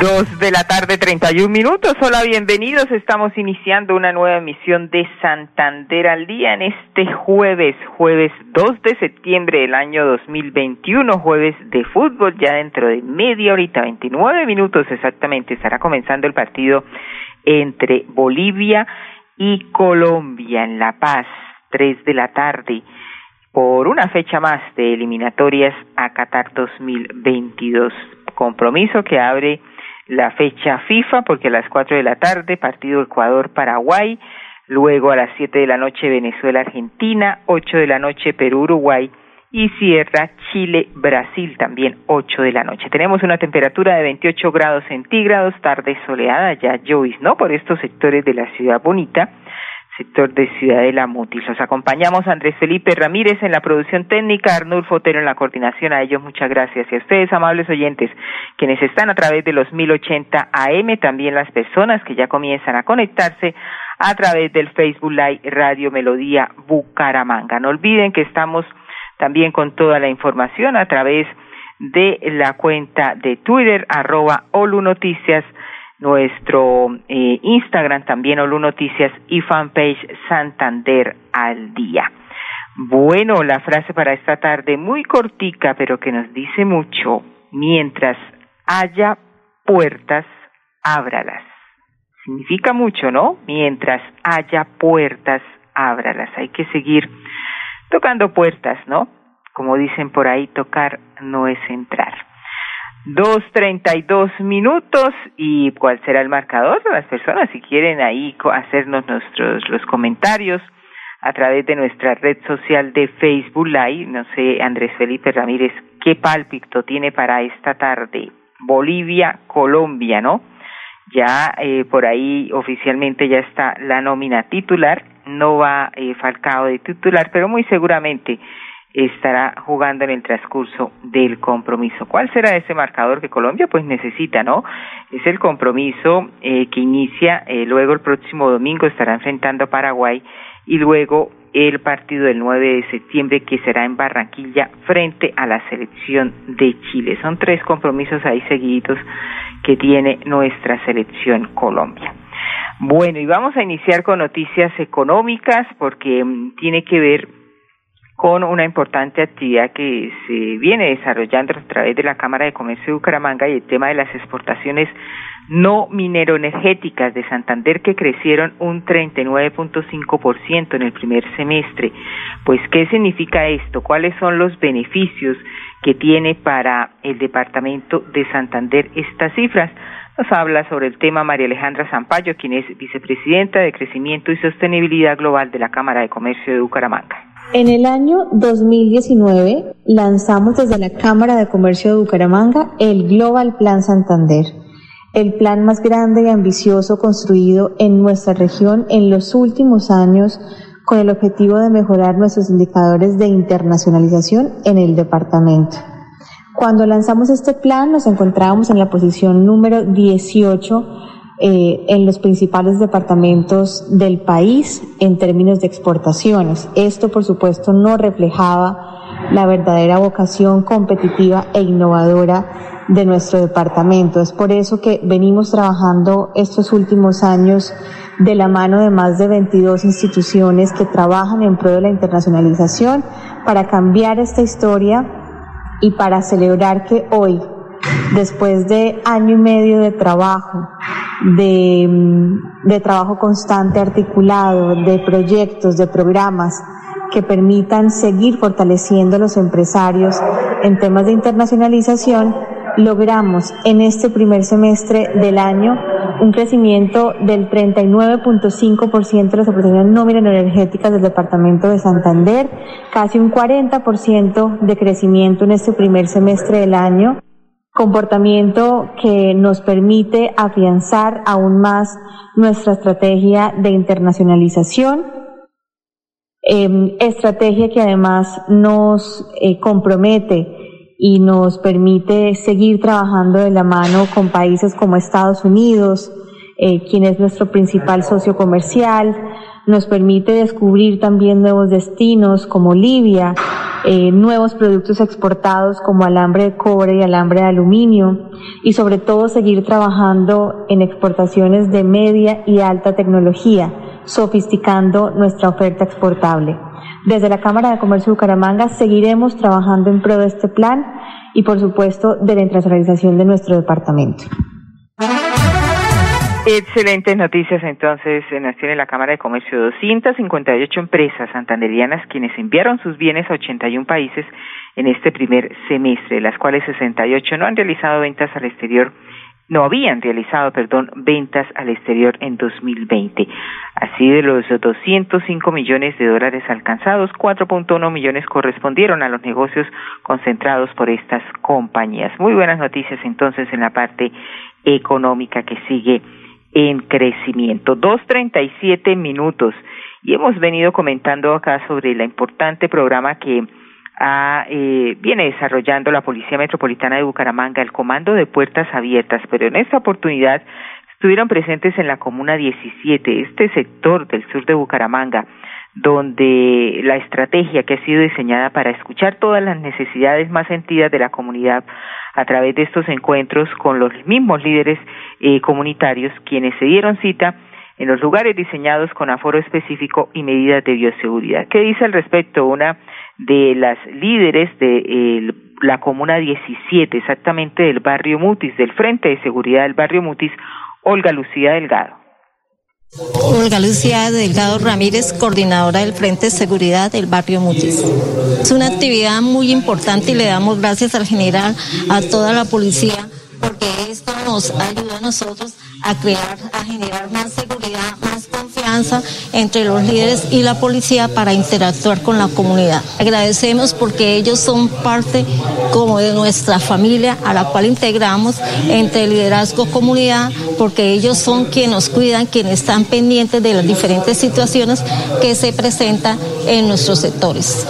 Dos de la tarde, 31 minutos. Hola, bienvenidos. Estamos iniciando una nueva emisión de Santander al Día en este jueves, jueves 2 de septiembre del año 2021, jueves de fútbol. Ya dentro de media horita, 29 minutos exactamente, estará comenzando el partido entre Bolivia y Colombia en La Paz, 3 de la tarde por una fecha más de eliminatorias a Qatar 2022. Compromiso que abre la fecha FIFA, porque a las cuatro de la tarde, partido Ecuador-Paraguay, luego a las siete de la noche Venezuela-Argentina, ocho de la noche Perú-Uruguay y cierra Chile-Brasil también ocho de la noche. Tenemos una temperatura de 28 grados centígrados, tarde soleada, ya Joyce, ¿no? Por estos sectores de la ciudad bonita sector de Ciudad de la Mutis. Los acompañamos Andrés Felipe Ramírez en la producción técnica, Arnulfo Otero en la coordinación. A ellos muchas gracias. Y a ustedes, amables oyentes, quienes están a través de los 1080 AM, también las personas que ya comienzan a conectarse a través del Facebook Live Radio Melodía Bucaramanga. No olviden que estamos también con toda la información a través de la cuenta de Twitter, arroba Olu Noticias, nuestro eh, Instagram también Olu Noticias y fanpage Santander al día. Bueno, la frase para esta tarde muy cortica, pero que nos dice mucho. Mientras haya puertas, ábralas. Significa mucho, ¿no? Mientras haya puertas, ábralas. Hay que seguir tocando puertas, ¿no? Como dicen por ahí, tocar no es entrar. Dos treinta y dos minutos y cuál será el marcador de las personas si quieren ahí hacernos nuestros los comentarios a través de nuestra red social de Facebook Live. No sé, Andrés Felipe Ramírez, qué pálpito tiene para esta tarde. Bolivia, Colombia, ¿no? Ya eh, por ahí oficialmente ya está la nómina titular. No va eh, Falcao de titular, pero muy seguramente estará jugando en el transcurso del compromiso. ¿Cuál será ese marcador que Colombia pues necesita, no? Es el compromiso eh, que inicia eh, luego el próximo domingo estará enfrentando a Paraguay y luego el partido del 9 de septiembre que será en Barranquilla frente a la selección de Chile. Son tres compromisos ahí seguidos que tiene nuestra selección Colombia. Bueno, y vamos a iniciar con noticias económicas porque mm, tiene que ver con una importante actividad que se viene desarrollando a través de la Cámara de Comercio de Bucaramanga y el tema de las exportaciones no mineroenergéticas de Santander que crecieron un 39.5% en el primer semestre. Pues, ¿qué significa esto? ¿Cuáles son los beneficios que tiene para el departamento de Santander estas cifras? Nos habla sobre el tema María Alejandra Zampayo, quien es vicepresidenta de Crecimiento y Sostenibilidad Global de la Cámara de Comercio de Bucaramanga. En el año 2019 lanzamos desde la Cámara de Comercio de Bucaramanga el Global Plan Santander, el plan más grande y ambicioso construido en nuestra región en los últimos años con el objetivo de mejorar nuestros indicadores de internacionalización en el departamento. Cuando lanzamos este plan nos encontrábamos en la posición número 18 eh, en los principales departamentos del país en términos de exportaciones. Esto, por supuesto, no reflejaba la verdadera vocación competitiva e innovadora de nuestro departamento. Es por eso que venimos trabajando estos últimos años de la mano de más de 22 instituciones que trabajan en pro de la internacionalización para cambiar esta historia y para celebrar que hoy, después de año y medio de trabajo, de, mm, de trabajo constante articulado, de proyectos, de programas que permitan seguir fortaleciendo a los empresarios en temas de internacionalización, logramos en este primer semestre del año un crecimiento del 39.5% de las operaciones no energéticas del departamento de Santander, casi un 40% de crecimiento en este primer semestre del año comportamiento que nos permite afianzar aún más nuestra estrategia de internacionalización, em, estrategia que además nos eh, compromete y nos permite seguir trabajando de la mano con países como Estados Unidos, eh, quien es nuestro principal socio comercial, nos permite descubrir también nuevos destinos como Libia, eh, nuevos productos exportados como alambre de cobre y alambre de aluminio y sobre todo seguir trabajando en exportaciones de media y alta tecnología, sofisticando nuestra oferta exportable. Desde la Cámara de Comercio de Bucaramanga seguiremos trabajando en pro de este plan y por supuesto de la internacionalización de nuestro departamento. Excelentes noticias entonces nos tiene la Cámara de Comercio. 258 empresas santanderianas quienes enviaron sus bienes a 81 países en este primer semestre, las cuales 68 no han realizado ventas al exterior, no habían realizado, perdón, ventas al exterior en 2020. Así de los 205 millones de dólares alcanzados, 4.1 millones correspondieron a los negocios concentrados por estas compañías. Muy buenas noticias entonces en la parte económica que sigue en crecimiento. Dos treinta y siete minutos. Y hemos venido comentando acá sobre el importante programa que ha, eh, viene desarrollando la Policía Metropolitana de Bucaramanga, el Comando de Puertas Abiertas, pero en esta oportunidad estuvieron presentes en la Comuna 17, este sector del sur de Bucaramanga, donde la estrategia que ha sido diseñada para escuchar todas las necesidades más sentidas de la comunidad a través de estos encuentros con los mismos líderes eh, comunitarios quienes se dieron cita en los lugares diseñados con aforo específico y medidas de bioseguridad. ¿Qué dice al respecto una de las líderes de la Comuna 17, exactamente del barrio Mutis, del Frente de Seguridad del barrio Mutis, Olga Lucía Delgado? Olga Lucía Delgado Ramírez, coordinadora del Frente de Seguridad del barrio Mutis. Es una actividad muy importante y le damos gracias al general, a toda la policía, porque esto nos ayuda a nosotros a crear, a generar más seguridad, confianza entre los líderes y la policía para interactuar con la comunidad. Agradecemos porque ellos son parte como de nuestra familia a la cual integramos entre liderazgo comunidad porque ellos son quienes nos cuidan, quienes están pendientes de las diferentes situaciones que se presentan en nuestros sectores.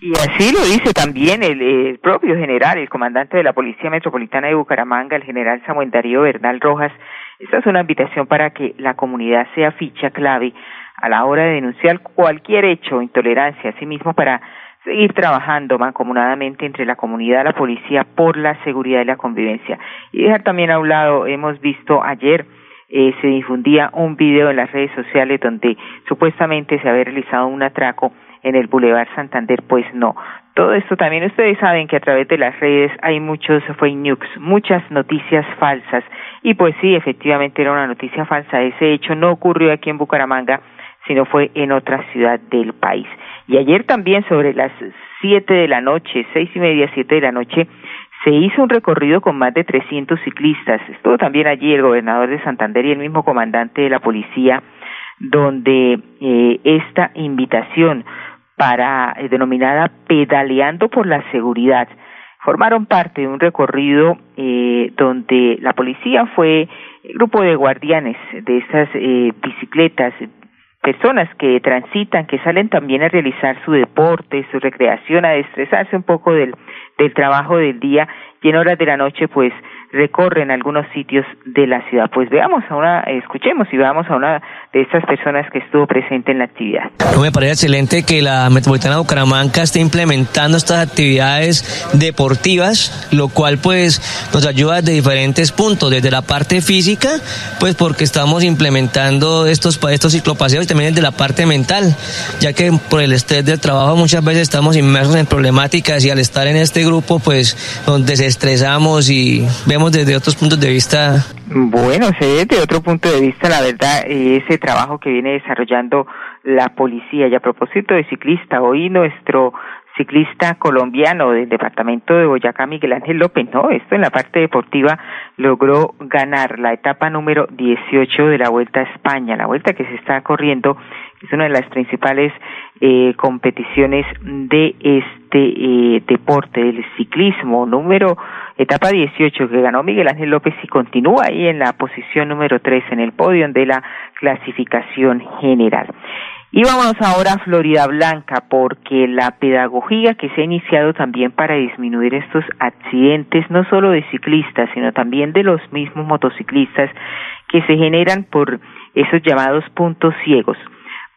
Y así lo dice también el, propio general, el comandante de la Policía Metropolitana de Bucaramanga, el general Samuel Darío Bernal Rojas. Esta es una invitación para que la comunidad sea ficha clave a la hora de denunciar cualquier hecho o intolerancia, asimismo para seguir trabajando mancomunadamente entre la comunidad la policía por la seguridad y la convivencia. Y dejar también a un lado, hemos visto ayer eh, se difundía un video en las redes sociales donde supuestamente se había realizado un atraco en el Boulevard Santander, pues no. Todo esto también ustedes saben que a través de las redes hay muchos fake news, muchas noticias falsas. Y pues sí, efectivamente era una noticia falsa. Ese hecho no ocurrió aquí en Bucaramanga, sino fue en otra ciudad del país. Y ayer también sobre las siete de la noche, seis y media, siete de la noche, se hizo un recorrido con más de 300 ciclistas. Estuvo también allí el gobernador de Santander y el mismo comandante de la policía, donde eh, esta invitación para eh, denominada Pedaleando por la Seguridad. Formaron parte de un recorrido eh, donde la policía fue el grupo de guardianes de estas eh, bicicletas, personas que transitan, que salen también a realizar su deporte, su recreación, a estresarse un poco del, del trabajo del día y en horas de la noche pues recorren algunos sitios de la ciudad. Pues veamos a una, escuchemos y veamos a una de estas personas que estuvo presente en la actividad. Me parece excelente que la Metropolitana de Bucaramanga esté implementando estas actividades deportivas, lo cual pues nos ayuda de diferentes puntos, desde la parte física, pues porque estamos implementando estos, estos ciclopaseos y también desde la parte mental, ya que por el estrés del trabajo muchas veces estamos inmersos en problemáticas y al estar en este grupo pues nos desestresamos y vemos desde otros puntos de vista? Bueno, desde otro punto de vista, la verdad, ese trabajo que viene desarrollando la policía. Y a propósito de ciclista, hoy nuestro ciclista colombiano del departamento de Boyacá, Miguel Ángel López, ¿no? Esto en la parte deportiva logró ganar la etapa número 18 de la Vuelta a España, la vuelta que se está corriendo, es una de las principales eh, competiciones de este eh, deporte, del ciclismo, número etapa 18 que ganó Miguel Ángel López y continúa ahí en la posición número 3 en el podio de la clasificación general. Y vámonos ahora a Florida Blanca, porque la pedagogía que se ha iniciado también para disminuir estos accidentes, no solo de ciclistas, sino también de los mismos motociclistas que se generan por esos llamados puntos ciegos,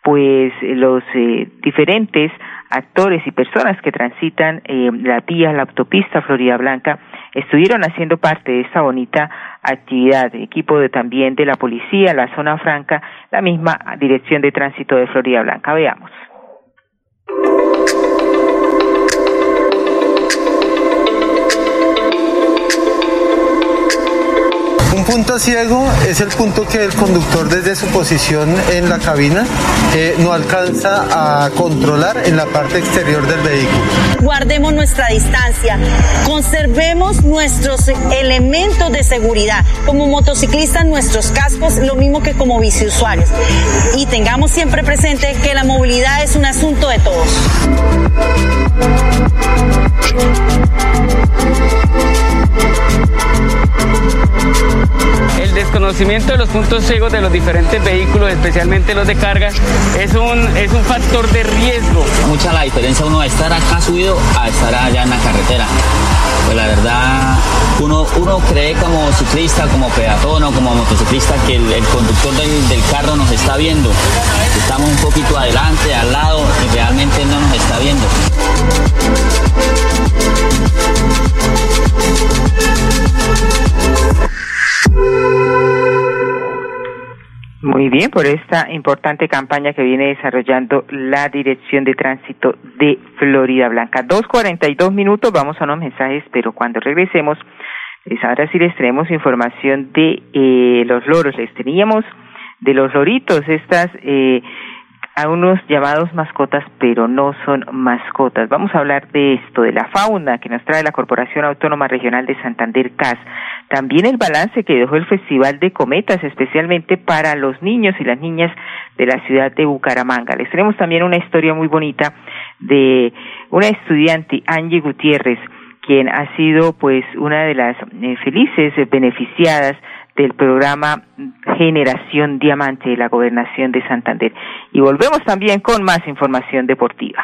pues los eh, diferentes actores y personas que transitan eh, la vía, la autopista Florida Blanca, estuvieron haciendo parte de esta bonita actividad, equipo de, también de la policía, la zona franca, la misma dirección de tránsito de Florida Blanca. Veamos. Punto ciego es el punto que el conductor desde su posición en la cabina eh, no alcanza a controlar en la parte exterior del vehículo. Guardemos nuestra distancia, conservemos nuestros elementos de seguridad, como motociclistas nuestros cascos, lo mismo que como biciusuarios. Y tengamos siempre presente que la movilidad es un asunto de todos. El desconocimiento de los puntos ciegos de los diferentes vehículos, especialmente los de carga, es un, es un factor de riesgo. Mucha la diferencia uno de estar acá subido a estar allá en la carretera. Pues la verdad, uno, uno cree como ciclista, como peatón o como motociclista que el, conductor del, del, carro nos está viendo. Estamos un poquito adelante, al lado y realmente no nos está viendo. Muy bien, por esta importante campaña que viene desarrollando la Dirección de Tránsito de Florida Blanca. Dos cuarenta y dos minutos, vamos a unos mensajes, pero cuando regresemos, pues ahora sí les tenemos información de eh, los loros. Les teníamos de los loritos, estas eh, a unos llamados mascotas, pero no son mascotas. Vamos a hablar de esto, de la fauna que nos trae la Corporación Autónoma Regional de Santander CAS. También el balance que dejó el Festival de Cometas, especialmente para los niños y las niñas de la ciudad de Bucaramanga. Les tenemos también una historia muy bonita de una estudiante, Angie Gutiérrez, quien ha sido pues una de las eh, felices beneficiadas del programa Generación Diamante de la Gobernación de Santander. Y volvemos también con más información deportiva.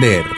Santander.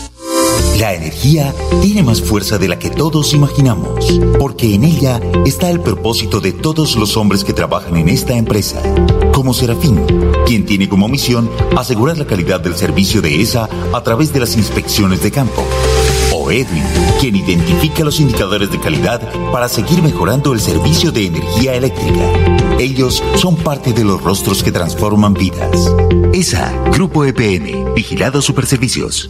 La energía tiene más fuerza de la que todos imaginamos, porque en ella está el propósito de todos los hombres que trabajan en esta empresa, como Serafín, quien tiene como misión asegurar la calidad del servicio de ESA a través de las inspecciones de campo. O Edwin, quien identifica los indicadores de calidad para seguir mejorando el servicio de energía eléctrica. Ellos son parte de los rostros que transforman vidas. ESA, Grupo EPN, Vigilados Superservicios.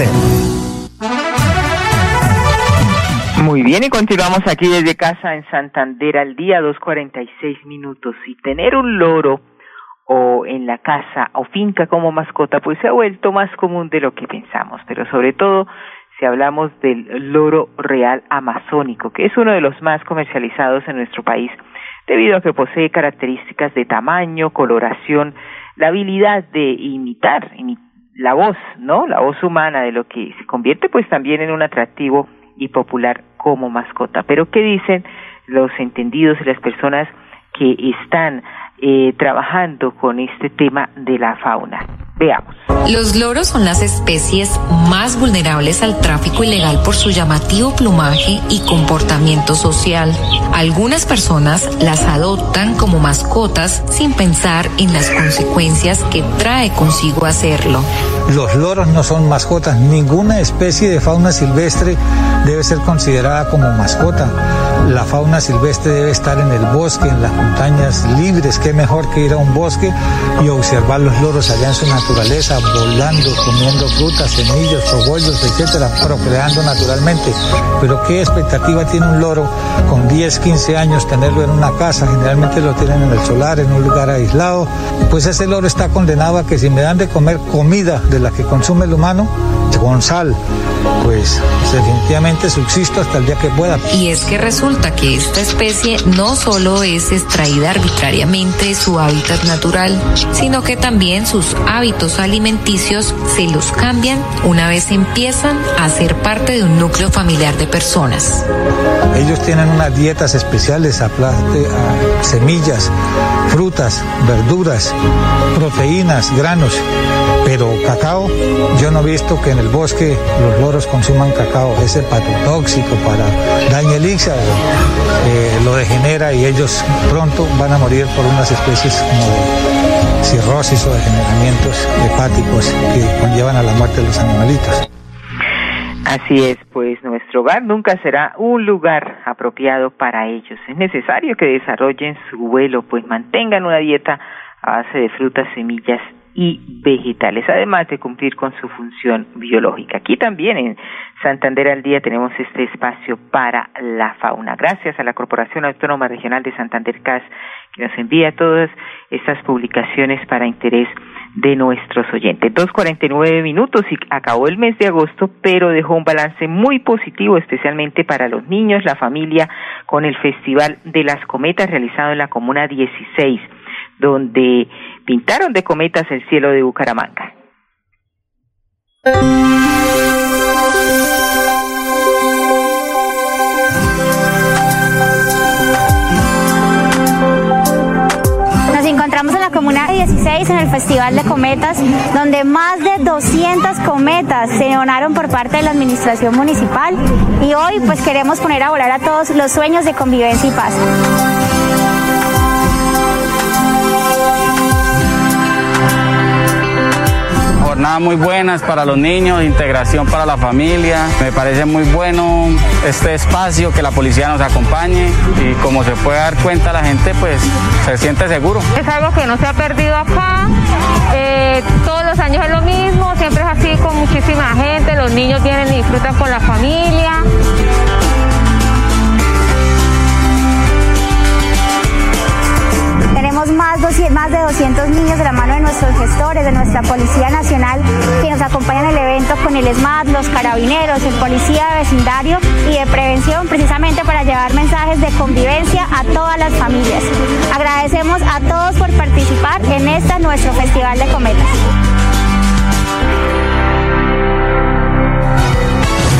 Muy bien, y continuamos aquí desde casa en Santander al día, 2.46 minutos. Y tener un loro o en la casa o finca como mascota, pues se ha vuelto más común de lo que pensamos, pero sobre todo si hablamos del loro real amazónico, que es uno de los más comercializados en nuestro país, debido a que posee características de tamaño, coloración, la habilidad de imitar, imitar la voz, ¿no? La voz humana de lo que se convierte pues también en un atractivo y popular como mascota. Pero ¿qué dicen los entendidos y las personas que están eh, trabajando con este tema de la fauna? Veamos. Los loros son las especies más vulnerables al tráfico ilegal por su llamativo plumaje y comportamiento social. Algunas personas las adoptan como mascotas sin pensar en las consecuencias que trae consigo hacerlo. Los loros no son mascotas. Ninguna especie de fauna silvestre debe ser considerada como mascota. La fauna silvestre debe estar en el bosque, en las montañas libres. Qué mejor que ir a un bosque y observar los loros allá en su naturaleza, volando, comiendo frutas, semillas, cogollos, etcétera, procreando naturalmente. Pero qué expectativa tiene un loro con 10, 15 años tenerlo en una casa. Generalmente lo tienen en el solar, en un lugar aislado. Pues ese loro está condenado a que si me dan de comer comida de la que consume el humano, con sal, pues definitivamente subsisto hasta el día que pueda. Y es que resulta que esta especie no solo es extraída arbitrariamente de su hábitat natural, sino que también sus hábitos alimenticios se los cambian una vez empiezan a ser parte de un núcleo familiar de personas. Ellos tienen unas dietas especiales, a semillas, frutas, verduras, proteínas, granos, pero cacao, yo no he visto que en el bosque los loros consuman cacao, es hepatotóxico para daño el hígado, eh, lo degenera y ellos pronto van a morir por unas especies como de cirrosis o degeneramientos hepáticos que conllevan a la muerte de los animalitos. Así es, pues nuestro hogar nunca será un lugar apropiado para ellos. Es necesario que desarrollen su vuelo, pues mantengan una dieta a base de frutas, semillas y vegetales, además de cumplir con su función biológica. Aquí también en Santander al Día tenemos este espacio para la fauna. Gracias a la Corporación Autónoma Regional de Santander CAS que nos envía todas estas publicaciones para interés de nuestros oyentes. Dos cuarenta y nueve minutos y acabó el mes de agosto, pero dejó un balance muy positivo, especialmente para los niños, la familia, con el Festival de las Cometas realizado en la Comuna 16, donde pintaron de cometas el cielo de Bucaramanga. Nos encontramos en la Comuna 16 en el Festival de Cometas, donde más de 200 cometas se donaron por parte de la Administración Municipal y hoy pues queremos poner a volar a todos los sueños de convivencia y paz. Jornadas muy buenas para los niños, integración para la familia. Me parece muy bueno este espacio, que la policía nos acompañe y como se puede dar cuenta la gente, pues se siente seguro. Es algo que no se ha perdido acá. Eh, todos los años es lo mismo, siempre es así con muchísima gente, los niños vienen y disfrutan con la familia. Más, de 200 niños de la mano de nuestros gestores de nuestra Policía Nacional que nos acompañan en el evento con el SMAT, los carabineros, el policía de vecindario y de prevención precisamente para llevar mensajes de convivencia a todas las familias. Agradecemos a todos por participar en este nuestro Festival de Cometas.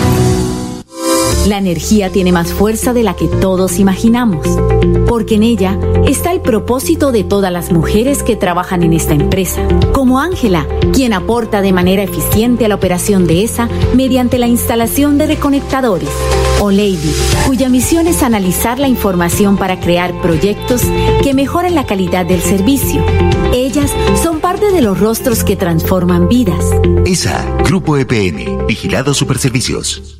Thank you. La energía tiene más fuerza de la que todos imaginamos, porque en ella está el propósito de todas las mujeres que trabajan en esta empresa, como Ángela, quien aporta de manera eficiente a la operación de esa mediante la instalación de reconectadores, o Lady, cuya misión es analizar la información para crear proyectos que mejoren la calidad del servicio. Ellas son parte de los rostros que transforman vidas. ESA, Grupo EPN, Vigilado Superservicios.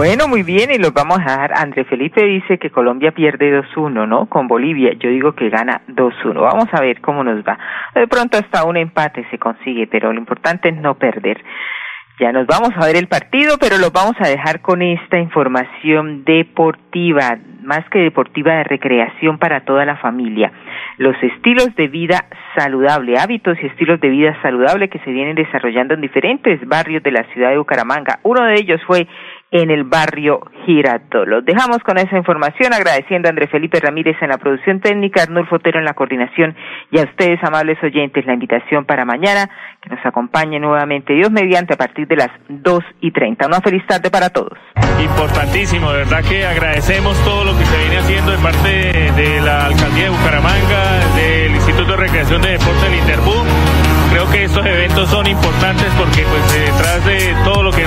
Bueno, muy bien, y los vamos a dejar. André Felipe dice que Colombia pierde 2-1, ¿no? Con Bolivia. Yo digo que gana 2-1. Vamos a ver cómo nos va. De pronto hasta un empate se consigue, pero lo importante es no perder. Ya nos vamos a ver el partido, pero los vamos a dejar con esta información deportiva, más que deportiva de recreación para toda la familia. Los estilos de vida saludable, hábitos y estilos de vida saludable que se vienen desarrollando en diferentes barrios de la ciudad de Bucaramanga. Uno de ellos fue en el barrio Girato. Los dejamos con esa información, agradeciendo a André Felipe Ramírez en la producción técnica, Arnulfo Otero en la coordinación y a ustedes, amables oyentes, la invitación para mañana, que nos acompañe nuevamente Dios mediante a partir de las dos y treinta. Una feliz tarde para todos. Importantísimo, de verdad que agradecemos todo lo que se viene haciendo de parte de, de la Alcaldía de Bucaramanga, del Instituto de Recreación de Deporte del Interbú. Creo que estos eventos son importantes porque pues detrás de todo lo que